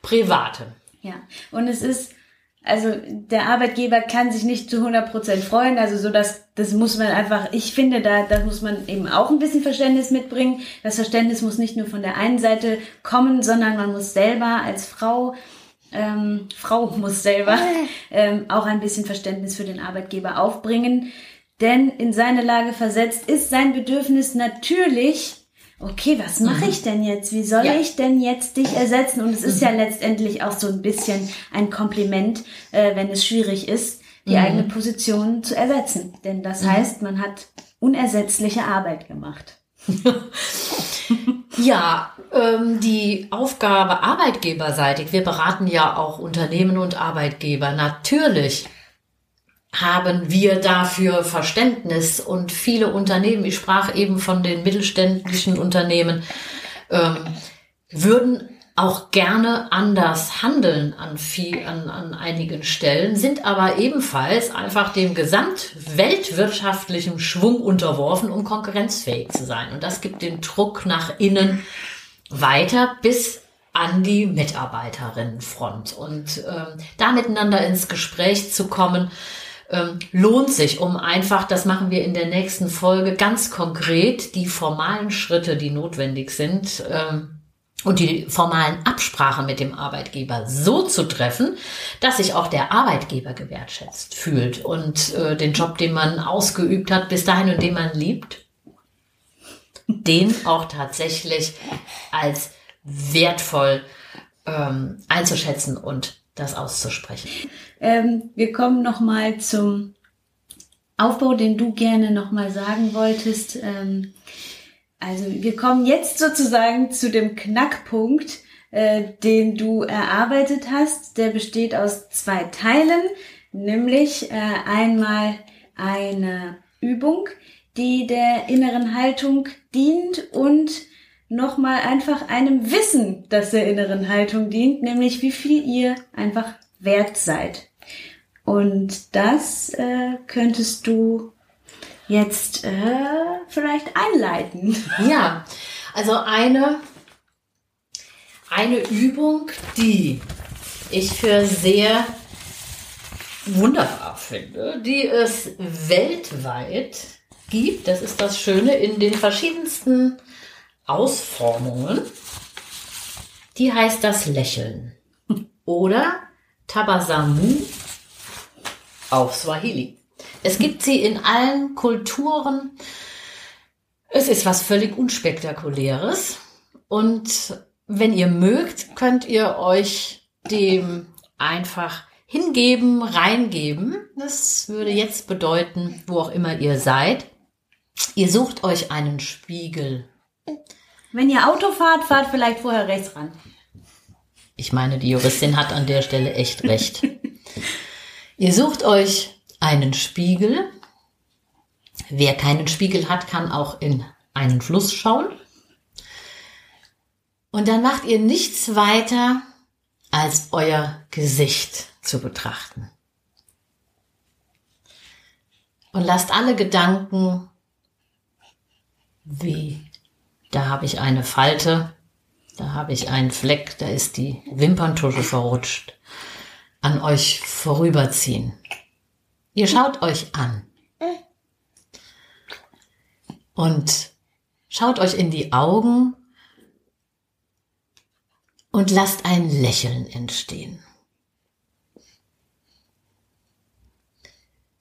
Privatem. Ja, und es ist, also der Arbeitgeber kann sich nicht zu 100 Prozent freuen, also so dass das muss man einfach, ich finde, da, da muss man eben auch ein bisschen Verständnis mitbringen. Das Verständnis muss nicht nur von der einen Seite kommen, sondern man muss selber als Frau ähm, Frau muss selber ähm, auch ein bisschen Verständnis für den Arbeitgeber aufbringen. Denn in seine Lage versetzt ist sein Bedürfnis natürlich, okay, was mache mhm. ich denn jetzt? Wie soll ja. ich denn jetzt dich ersetzen? Und es ist mhm. ja letztendlich auch so ein bisschen ein Kompliment, äh, wenn es schwierig ist, die mhm. eigene Position zu ersetzen. Denn das mhm. heißt, man hat unersetzliche Arbeit gemacht. <laughs> ja, ähm, die Aufgabe arbeitgeberseitig, wir beraten ja auch Unternehmen und Arbeitgeber. Natürlich haben wir dafür Verständnis und viele Unternehmen, ich sprach eben von den mittelständischen Unternehmen, ähm, würden auch gerne anders handeln an, viel, an, an einigen Stellen, sind aber ebenfalls einfach dem gesamtweltwirtschaftlichen Schwung unterworfen, um konkurrenzfähig zu sein. Und das gibt den Druck nach innen weiter bis an die Mitarbeiterinnenfront. Und ähm, da miteinander ins Gespräch zu kommen, ähm, lohnt sich, um einfach, das machen wir in der nächsten Folge, ganz konkret die formalen Schritte, die notwendig sind, ähm, und die formalen Absprachen mit dem Arbeitgeber so zu treffen, dass sich auch der Arbeitgeber gewertschätzt fühlt und äh, den Job, den man ausgeübt hat, bis dahin und den man liebt, den auch tatsächlich als wertvoll ähm, einzuschätzen und das auszusprechen. Ähm, wir kommen noch mal zum Aufbau, den du gerne noch mal sagen wolltest. Ähm, also wir kommen jetzt sozusagen zu dem Knackpunkt, äh, den du erarbeitet hast. Der besteht aus zwei Teilen, nämlich äh, einmal eine Übung, die der inneren Haltung dient und nochmal einfach einem Wissen, das der inneren Haltung dient, nämlich wie viel ihr einfach wert seid. Und das äh, könntest du jetzt äh, vielleicht einleiten. <laughs> Ja, also eine, eine Übung, die ich für sehr wunderbar finde, die es weltweit gibt. Das ist das Schöne in den verschiedensten Ausformungen. Die heißt das Lächeln oder Tabasamu auf Swahili. Es gibt sie in allen Kulturen. Es ist was völlig unspektakuläres. Und wenn ihr mögt, könnt ihr euch dem einfach hingeben, reingeben. Das würde jetzt bedeuten, wo auch immer ihr seid. Ihr sucht euch einen Spiegel. Wenn ihr Auto fahrt, fahrt vielleicht vorher rechts ran. Ich meine, die Juristin hat an der Stelle echt recht. ihr sucht euch einen Spiegel. Wer keinen Spiegel hat, kann auch in einen Fluss schauen. Und dann macht ihr nichts weiter, als euer Gesicht zu betrachten. Und lasst alle Gedanken, wie, da habe ich eine Falte, da habe ich einen Fleck, da ist die Wimperntusche verrutscht, an euch vorüberziehen. Ihr schaut euch an. Und schaut euch in die Augen und lasst ein Lächeln entstehen.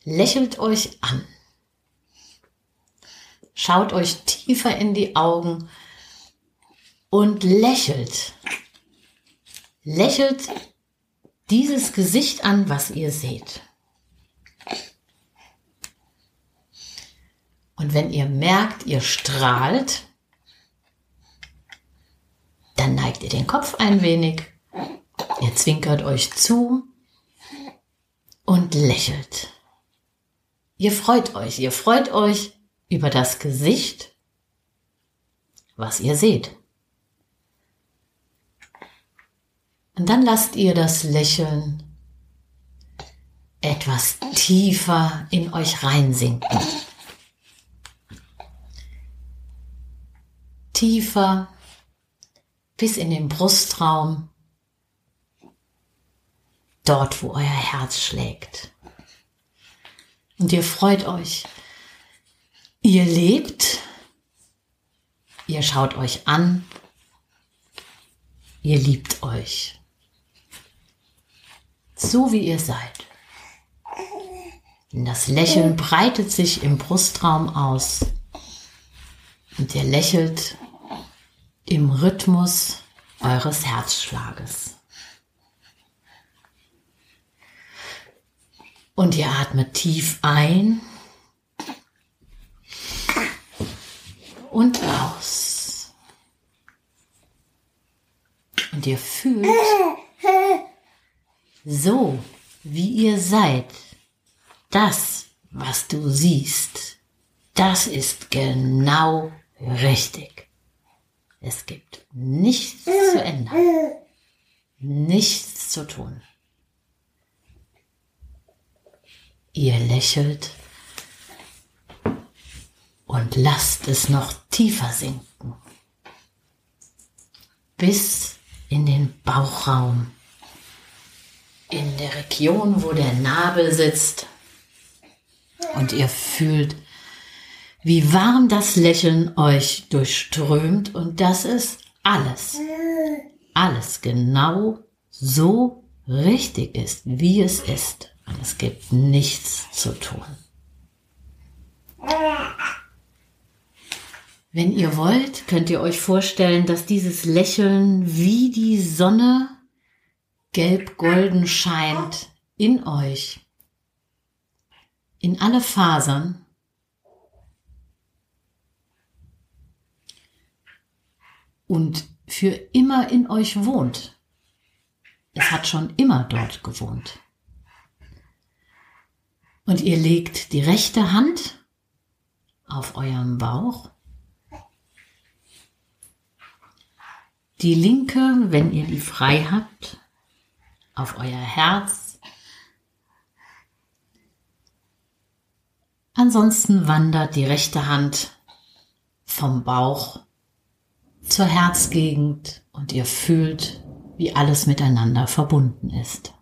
Lächelt euch an. Schaut euch tiefer in die Augen und lächelt. Lächelt dieses Gesicht an, was ihr seht. Und wenn ihr merkt, ihr strahlt, dann neigt ihr den Kopf ein wenig, ihr zwinkert euch zu und lächelt. Ihr freut euch, ihr freut euch über das Gesicht, was ihr seht. Und dann lasst ihr das Lächeln etwas tiefer in euch reinsinken. tiefer bis in den Brustraum, dort wo euer Herz schlägt. Und ihr freut euch, ihr lebt, ihr schaut euch an, ihr liebt euch, so wie ihr seid. Das Lächeln breitet sich im Brustraum aus und ihr lächelt im Rhythmus eures Herzschlages. Und ihr atmet tief ein und aus. Und ihr fühlt, so wie ihr seid, das, was du siehst, das ist genau richtig. Es gibt nichts zu ändern, nichts zu tun. Ihr lächelt und lasst es noch tiefer sinken. Bis in den Bauchraum. In der Region, wo der Nabel sitzt. Und ihr fühlt, wie warm das Lächeln euch durchströmt und das ist alles, alles genau so richtig ist, wie es ist. Und es gibt nichts zu tun. Wenn ihr wollt, könnt ihr euch vorstellen, dass dieses Lächeln wie die Sonne gelb-golden scheint in euch, in alle Fasern. Und für immer in euch wohnt. Es hat schon immer dort gewohnt. Und ihr legt die rechte Hand auf eurem Bauch Die linke, wenn ihr die frei habt, auf euer Herz. Ansonsten wandert die rechte Hand vom Bauch zur Herzgegend und ihr fühlt, wie alles miteinander verbunden ist.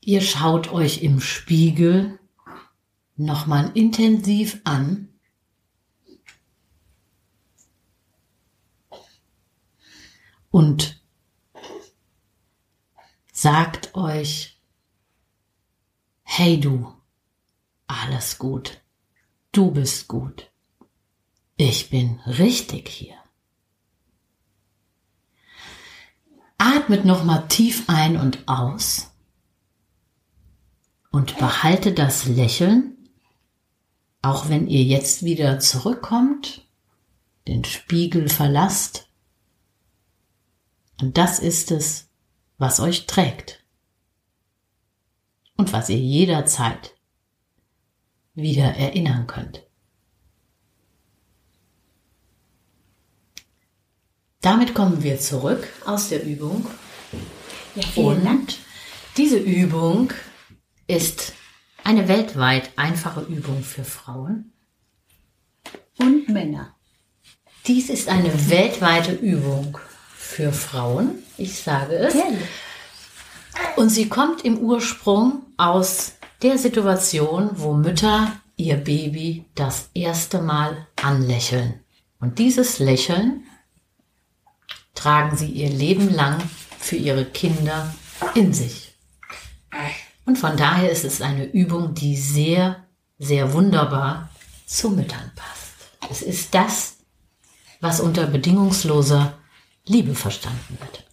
Ihr schaut euch im Spiegel nochmal intensiv an und sagt euch, hey du, alles gut, du bist gut, ich bin richtig hier. Atmet nochmal tief ein und aus und behalte das Lächeln, auch wenn ihr jetzt wieder zurückkommt, den Spiegel verlasst und das ist es, was euch trägt. Und was ihr jederzeit wieder erinnern könnt. Damit kommen wir zurück aus der Übung. Ja, Und Dank. diese Übung ist eine weltweit einfache Übung für Frauen. Und Männer. Dies ist eine weltweite Übung für Frauen. Ich sage es. Herrlich. Und sie kommt im Ursprung aus der Situation, wo Mütter ihr Baby das erste Mal anlächeln. Und dieses Lächeln tragen sie ihr Leben lang für ihre Kinder in sich. Und von daher ist es eine Übung, die sehr, sehr wunderbar zu Müttern passt. Es ist das, was unter bedingungsloser Liebe verstanden wird.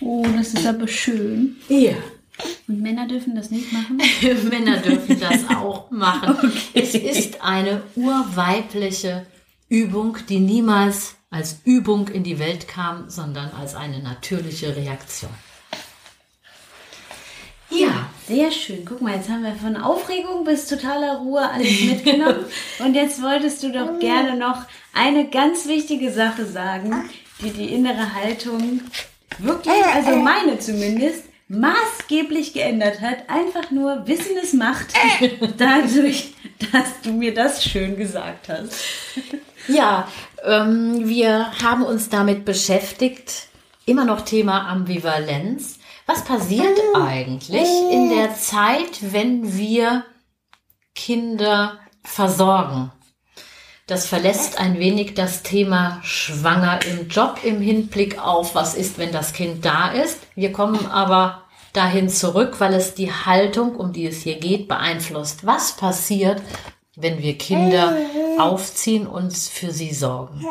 Oh, das ist aber schön. Ja. Und Männer dürfen das nicht machen? <laughs> Männer dürfen das <laughs> auch machen. Es ist eine urweibliche Übung, die niemals als Übung in die Welt kam, sondern als eine natürliche Reaktion. Ja, Sehr schön. Guck mal, jetzt haben wir von Aufregung bis totaler Ruhe alles mitgenommen. <laughs> Und jetzt wolltest du doch gerne noch eine ganz wichtige Sache sagen, die die innere Haltung wirklich, also meine zumindest, maßgeblich geändert hat. Einfach nur Wissen es macht, <laughs> dadurch, dass du mir das schön gesagt hast. ja ähm, wir haben uns damit beschäftigt, immer noch Thema Ambivalenz. Was passiert eigentlich in der Zeit, wenn wir Kinder versorgen? Das verlässt ein wenig das Thema schwanger im Job im Hinblick auf, was ist, wenn das Kind da ist. Wir kommen aber dahin zurück, weil es die Haltung, um die es hier geht, beeinflusst. Was passiert, wenn wir Kinder aufziehen und für sie sorgen?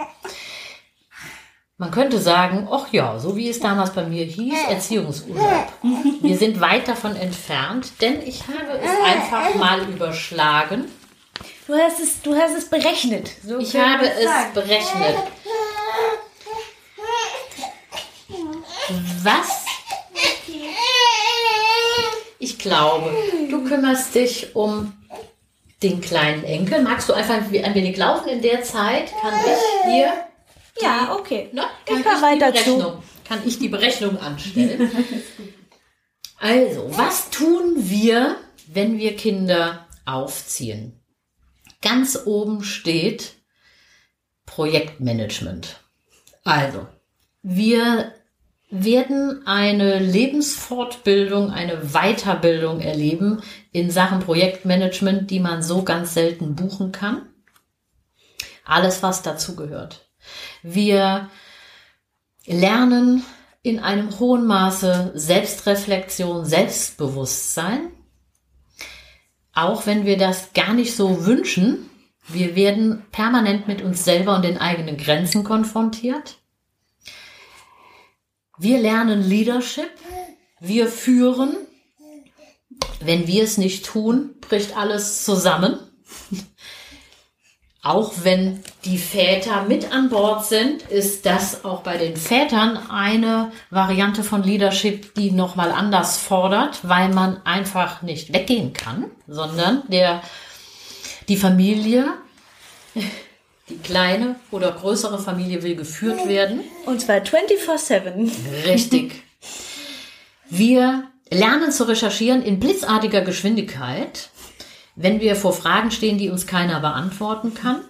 man könnte sagen, ach ja, so wie es damals bei mir hieß, Erziehungsurlaub. Wir sind weit davon entfernt, denn ich habe es einfach mal überschlagen. Du hast es, du hast es berechnet. So ich habe es sagen. berechnet. Was? Ich glaube, du kümmerst dich um den kleinen Enkel. Magst du einfach ein wenig laufen in der Zeit? Kann ich hier ja, okay. Ne? Kann, ich, ich weiter Berechnung, kann ich die Berechnung anstellen? <laughs> also, was tun wir, wenn wir Kinder aufziehen? Ganz oben steht Projektmanagement. Also, wir werden eine Lebensfortbildung, eine Weiterbildung erleben in Sachen Projektmanagement, die man so ganz selten buchen kann. Alles, was dazugehört. Wir lernen in einem hohen Maße Selbstreflexion, Selbstbewusstsein. Auch wenn wir das gar nicht so wünschen, wir werden permanent mit uns selber und den eigenen Grenzen konfrontiert. Wir lernen Leadership. Wir führen. Wenn wir es nicht tun, bricht alles zusammen. Auch wenn die Väter mit an Bord sind, ist das auch bei den Vätern eine Variante von Leadership, die nochmal anders fordert, weil man einfach nicht weggehen kann, sondern der, die Familie, die kleine oder größere Familie will geführt werden. Und zwar 24-7. Richtig. Wir lernen zu recherchieren in blitzartiger Geschwindigkeit wenn wir vor Fragen stehen, die uns keiner beantworten kann.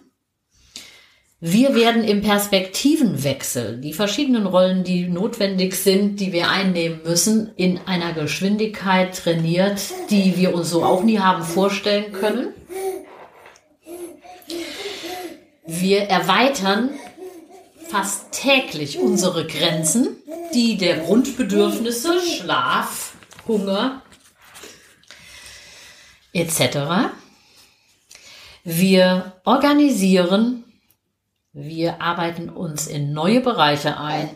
Wir werden im Perspektivenwechsel die verschiedenen Rollen, die notwendig sind, die wir einnehmen müssen, in einer Geschwindigkeit trainiert, die wir uns so auch nie haben vorstellen können. Wir erweitern fast täglich unsere Grenzen, die der Grundbedürfnisse, Schlaf, Hunger, etc. Wir organisieren, wir arbeiten uns in neue Bereiche ein,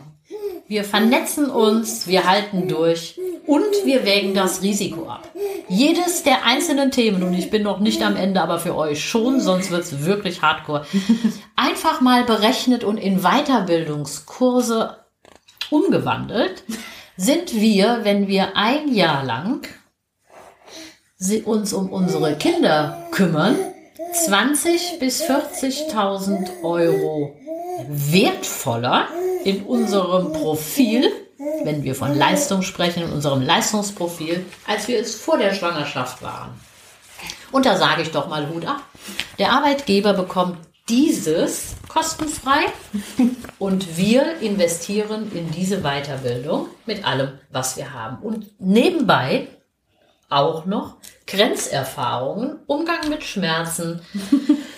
wir vernetzen uns, wir halten durch und wir wägen das Risiko ab. Jedes der einzelnen Themen, und ich bin noch nicht am Ende, aber für euch schon, sonst wird es wirklich hardcore, einfach mal berechnet und in Weiterbildungskurse umgewandelt, sind wir, wenn wir ein Jahr lang uns um unsere Kinder kümmern, 20 bis 40.000 Euro wertvoller in unserem Profil, wenn wir von Leistung sprechen, in unserem Leistungsprofil, als wir es vor der Schwangerschaft waren. Und da sage ich doch mal Hut ab. Der Arbeitgeber bekommt dieses kostenfrei und wir investieren in diese Weiterbildung mit allem, was wir haben. Und nebenbei auch noch Grenzerfahrungen, Umgang mit Schmerzen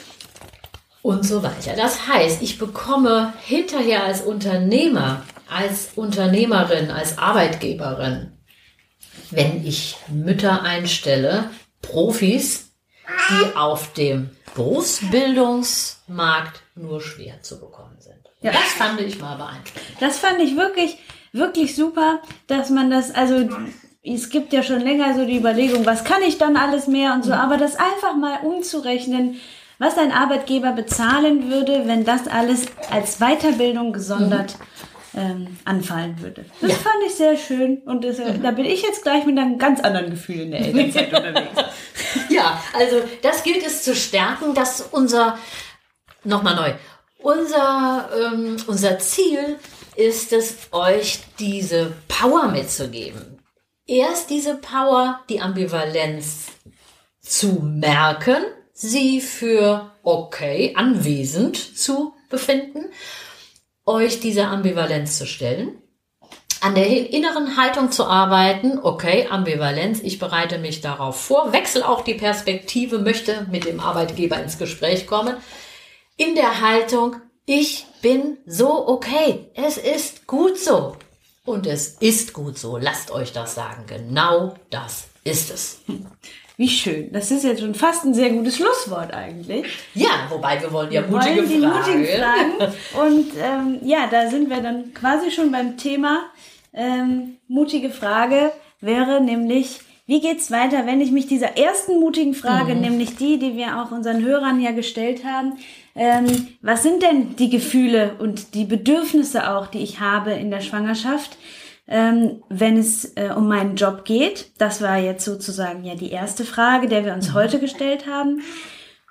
<laughs> und so weiter. Das heißt, ich bekomme hinterher als Unternehmer, als Unternehmerin, als Arbeitgeberin, wenn ich Mütter einstelle, Profis, die auf dem Berufsbildungsmarkt nur schwer zu bekommen sind. Ja. Das fand ich mal beeindruckend. Das fand ich wirklich, wirklich super, dass man das, also es gibt ja schon länger so die Überlegung, was kann ich dann alles mehr und so, mhm. aber das einfach mal umzurechnen, was ein Arbeitgeber bezahlen würde, wenn das alles als Weiterbildung gesondert mhm. ähm, anfallen würde. Das ja. fand ich sehr schön und das, mhm. da bin ich jetzt gleich mit einem ganz anderen Gefühl in der Elternzeit <laughs> unterwegs. Ja, also das gilt es zu stärken, dass unser, nochmal neu, unser, ähm, unser Ziel ist es, euch diese Power mitzugeben erst diese Power, die Ambivalenz zu merken, sie für okay, anwesend zu befinden, euch diese Ambivalenz zu stellen, an der inneren Haltung zu arbeiten, okay, Ambivalenz, ich bereite mich darauf vor, wechsle auch die Perspektive, möchte mit dem Arbeitgeber ins Gespräch kommen, in der Haltung, ich bin so okay, es ist gut so. Und es ist gut so. Lasst euch das sagen. Genau das ist es. Wie schön. Das ist jetzt schon fast ein sehr gutes Schlusswort eigentlich. Ja, wobei wir wollen ja Wir mutige wollen die Fragen. mutigen Fragen. <laughs> Und ähm, ja, da sind wir dann quasi schon beim Thema. Ähm, mutige Frage wäre nämlich, wie geht's weiter, wenn ich mich dieser ersten mutigen Frage, Mhm. nämlich die, die wir auch unseren Hörern ja gestellt haben, ähm, was sind denn die Gefühle und die Bedürfnisse auch, die ich habe in der Schwangerschaft? ähm, wenn es äh, um meinen Job geht. Das war jetzt sozusagen ja die erste Frage, der wir uns heute gestellt haben.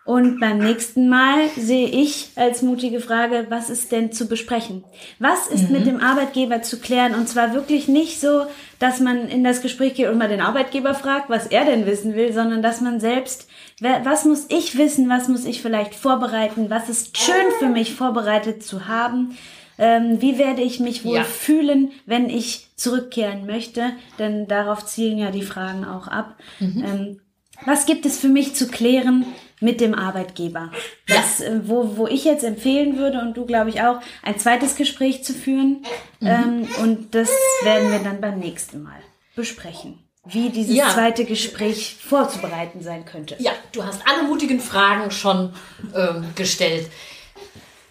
Und beim nächsten Mal sehe ich als mutige Frage, was ist denn zu besprechen? Was ist mit dem Arbeitgeber zu klären? Und zwar wirklich nicht so, dass man in das Gespräch geht und mal den Arbeitgeber fragt, was er denn wissen will, sondern dass man selbst, was muss ich wissen, was muss ich vielleicht vorbereiten, was ist schön für mich vorbereitet zu haben, ähm, wie werde ich mich wohl Ja. fühlen, wenn ich zurückkehren möchte, denn darauf zielen ja die Fragen auch ab. Ähm, was gibt es für mich zu klären mit dem Arbeitgeber? Das, äh, wo, wo ich jetzt empfehlen würde und du glaube ich auch, ein zweites Gespräch zu führen. Ähm, und das werden wir dann beim nächsten Mal besprechen. Wie dieses Ja. zweite Gespräch vorzubereiten sein könnte. Ja, du hast alle mutigen Fragen schon ähm, gestellt.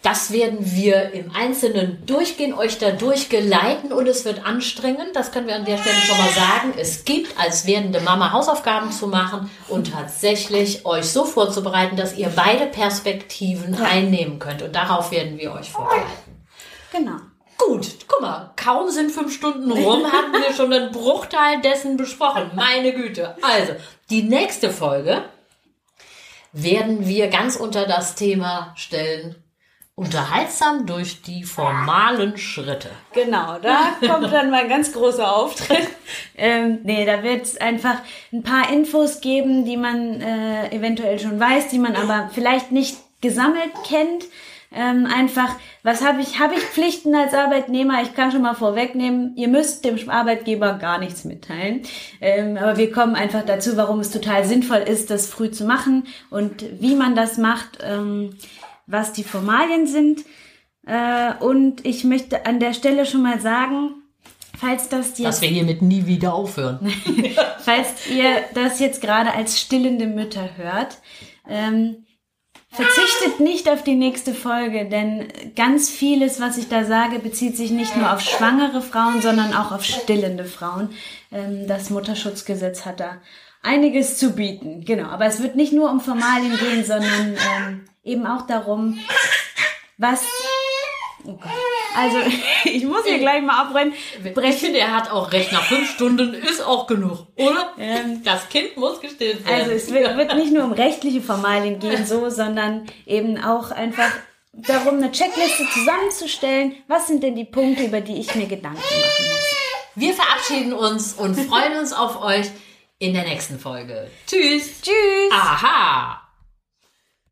Das werden wir im Einzelnen durchgehen, euch da durchgeleiten und es wird anstrengend. Das können wir an der Stelle schon mal sagen. Es gibt als werdende Mama Hausaufgaben zu machen und tatsächlich euch so vorzubereiten, dass ihr beide Perspektiven einnehmen könnt. Und darauf werden wir euch vorbereiten. Genau. Gut, guck mal, kaum sind fünf Stunden rum, <laughs> hatten wir schon einen Bruchteil dessen besprochen. Meine Güte. Also, die nächste Folge werden wir ganz unter das Thema stellen, unterhaltsam durch die formalen Schritte. Genau, da kommt dann mal ein ganz großer Auftritt. Ähm, nee, da wird es einfach ein paar Infos geben, die man äh, eventuell schon weiß, die man aber vielleicht nicht gesammelt kennt. Ähm, einfach, was habe ich? Habe ich Pflichten als Arbeitnehmer? Ich kann schon mal vorwegnehmen, ihr müsst dem Arbeitgeber gar nichts mitteilen. Ähm, aber wir kommen einfach dazu, warum es total sinnvoll ist, das früh zu machen und wie man das macht, ähm, was die Formalien sind. Äh, und ich möchte an der Stelle schon mal sagen, falls das Dass jetzt, wir hiermit nie wieder aufhören. <laughs> falls ihr das jetzt gerade als stillende Mütter hört, ähm, verzichtet nicht auf die nächste Folge, denn ganz vieles, was ich da sage, bezieht sich nicht nur auf schwangere Frauen, sondern auch auf stillende Frauen. Ähm, das Mutterschutzgesetz hat da einiges zu bieten. Genau, aber es wird nicht nur um Formalien gehen, sondern ähm, eben auch darum, was. Oh Gott. Also, <laughs> ich muss hier gleich mal abbrechen. Ich finde, er hat auch recht. Nach fünf Stunden ist auch genug, oder? Ähm, das Kind muss gestillt werden. Also es wird, wird nicht nur um rechtliche Formalien gehen, so, <laughs> sondern eben auch einfach darum, eine Checkliste zusammenzustellen. Was sind denn die Punkte, über die ich mir Gedanken machen muss? Wir verabschieden uns und freuen uns auf euch in der nächsten Folge. Tschüss. Tschüss! Aha.